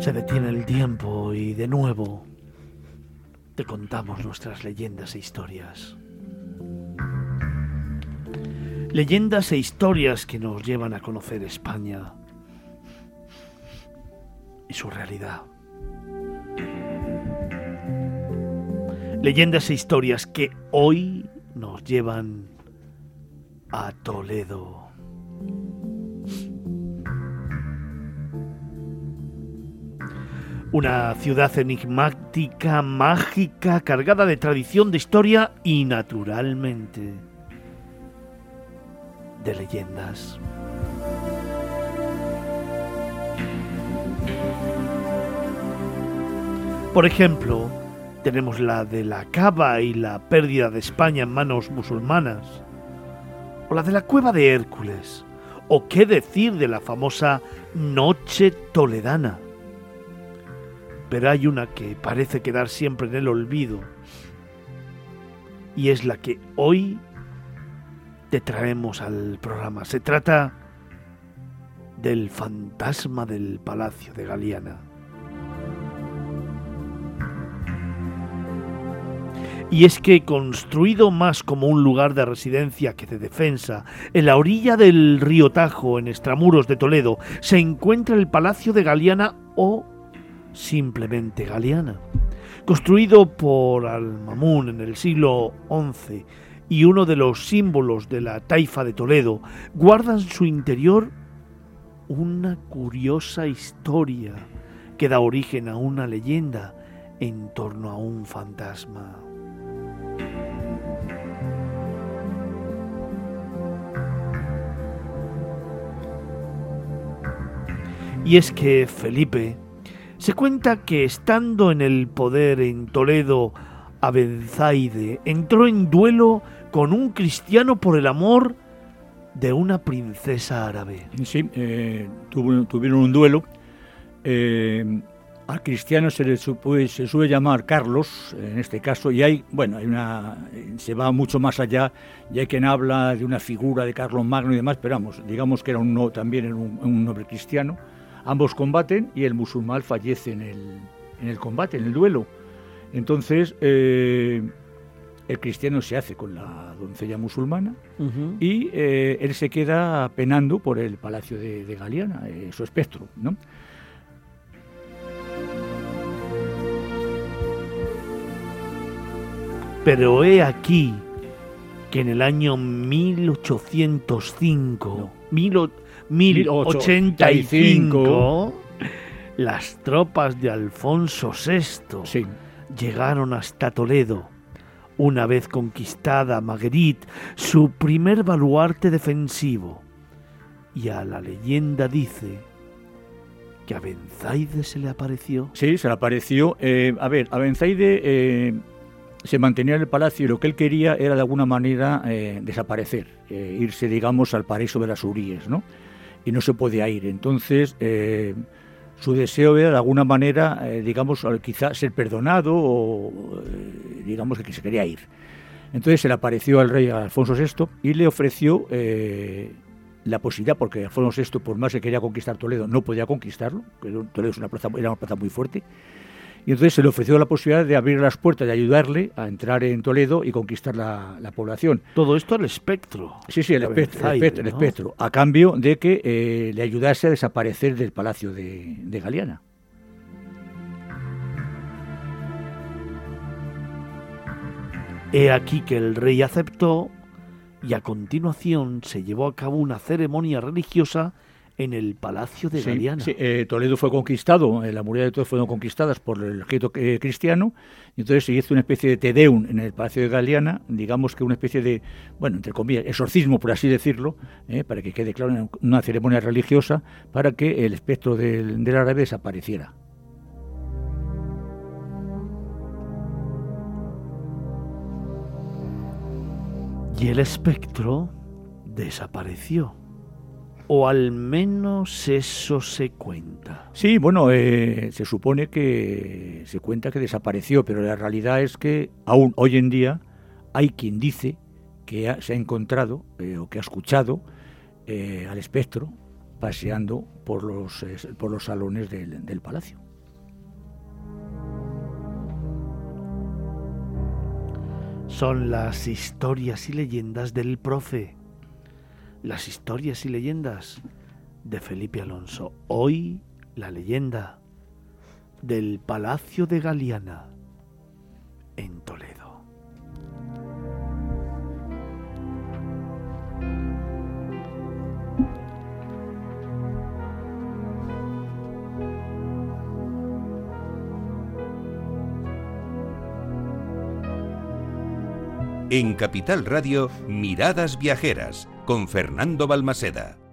Se detiene el tiempo y de nuevo te contamos nuestras leyendas e historias. Leyendas e historias que nos llevan a conocer España y su realidad. Leyendas e historias que hoy nos llevan a Toledo. Una ciudad enigmática, mágica, cargada de tradición, de historia y naturalmente de leyendas. Por ejemplo, tenemos la de la cava y la pérdida de España en manos musulmanas, o la de la cueva de Hércules, o qué decir de la famosa Noche Toledana pero hay una que parece quedar siempre en el olvido y es la que hoy te traemos al programa. Se trata del fantasma del Palacio de Galiana. Y es que construido más como un lugar de residencia que de defensa, en la orilla del río Tajo, en extramuros de Toledo, se encuentra el Palacio de Galiana o simplemente galeana. Construido por Al-Mamun en el siglo XI y uno de los símbolos de la taifa de Toledo, guarda en su interior una curiosa historia que da origen a una leyenda en torno a un fantasma. Y es que Felipe, se cuenta que estando en el poder en Toledo, Abenzaide entró en duelo con un cristiano por el amor de una princesa árabe. Sí, eh, tuvieron un duelo. Eh, al cristiano se le se suele llamar Carlos, en este caso, y hay, bueno, hay una, se va mucho más allá, y hay quien habla de una figura de Carlos Magno y demás, pero vamos, digamos que era un, también era un, un noble cristiano. Ambos combaten y el musulmán fallece en el, en el combate, en el duelo. Entonces, eh, el cristiano se hace con la doncella musulmana y eh, él se queda penando por el palacio de, Galiana, eh, su espectro, ¿no? Pero he aquí que en el año 1805, 1085, las tropas de Alfonso VI llegaron hasta Toledo. Una vez conquistada Marguerite, su primer baluarte defensivo. Y a la leyenda dice que a Benzaide se le apareció. Sí, se le apareció. Eh, a ver, a Benzaide eh, se mantenía en el palacio y lo que él quería era de alguna manera eh, desaparecer, irse, digamos, al paraíso de las Uríes, ¿no? Y no se podía ir. Entonces, eh, su deseo era de alguna manera, eh, digamos, quizás ser perdonado o eh, digamos que se quería ir. Entonces se le apareció al rey Alfonso VI y le ofreció la posibilidad, porque Alfonso VI, por más que quería conquistar Toledo, no podía conquistarlo, Toledo es una plaza, era una plaza muy fuerte, y entonces se le ofreció la posibilidad de abrir las puertas, de ayudarle a entrar en Toledo y conquistar la, población. Todo esto al espectro. Sí, sí, el, espectro, el, espectro, a cambio de que eh, le ayudase a desaparecer del palacio de, de Galeana. He aquí que el rey aceptó y a continuación se llevó a cabo una ceremonia religiosa en el Palacio de Galiana. Sí, eh, Toledo fue conquistado, eh, la muralla de Toledo fueron conquistadas por el ejército eh, cristiano, y entonces se hizo una especie de tedeum en el Palacio de Galiana, digamos que una especie de, bueno, entre comillas, exorcismo, por así decirlo, para que quede claro, una ceremonia religiosa, para que el espectro del, del árabe desapareciera. Y el espectro desapareció o al menos eso se cuenta. Sí, bueno, eh, se supone que se cuenta que desapareció, pero la realidad es que aún hoy en día hay quien dice que se ha encontrado eh, o que ha escuchado eh, al espectro paseando por los, por los salones del, del palacio. Son las historias y leyendas del profe las historias y leyendas de Felipe Alonso. Hoy la leyenda del Palacio de Galiana en Toledo. En Capital Radio, Miradas Viajeras, con Fernando Balmaseda.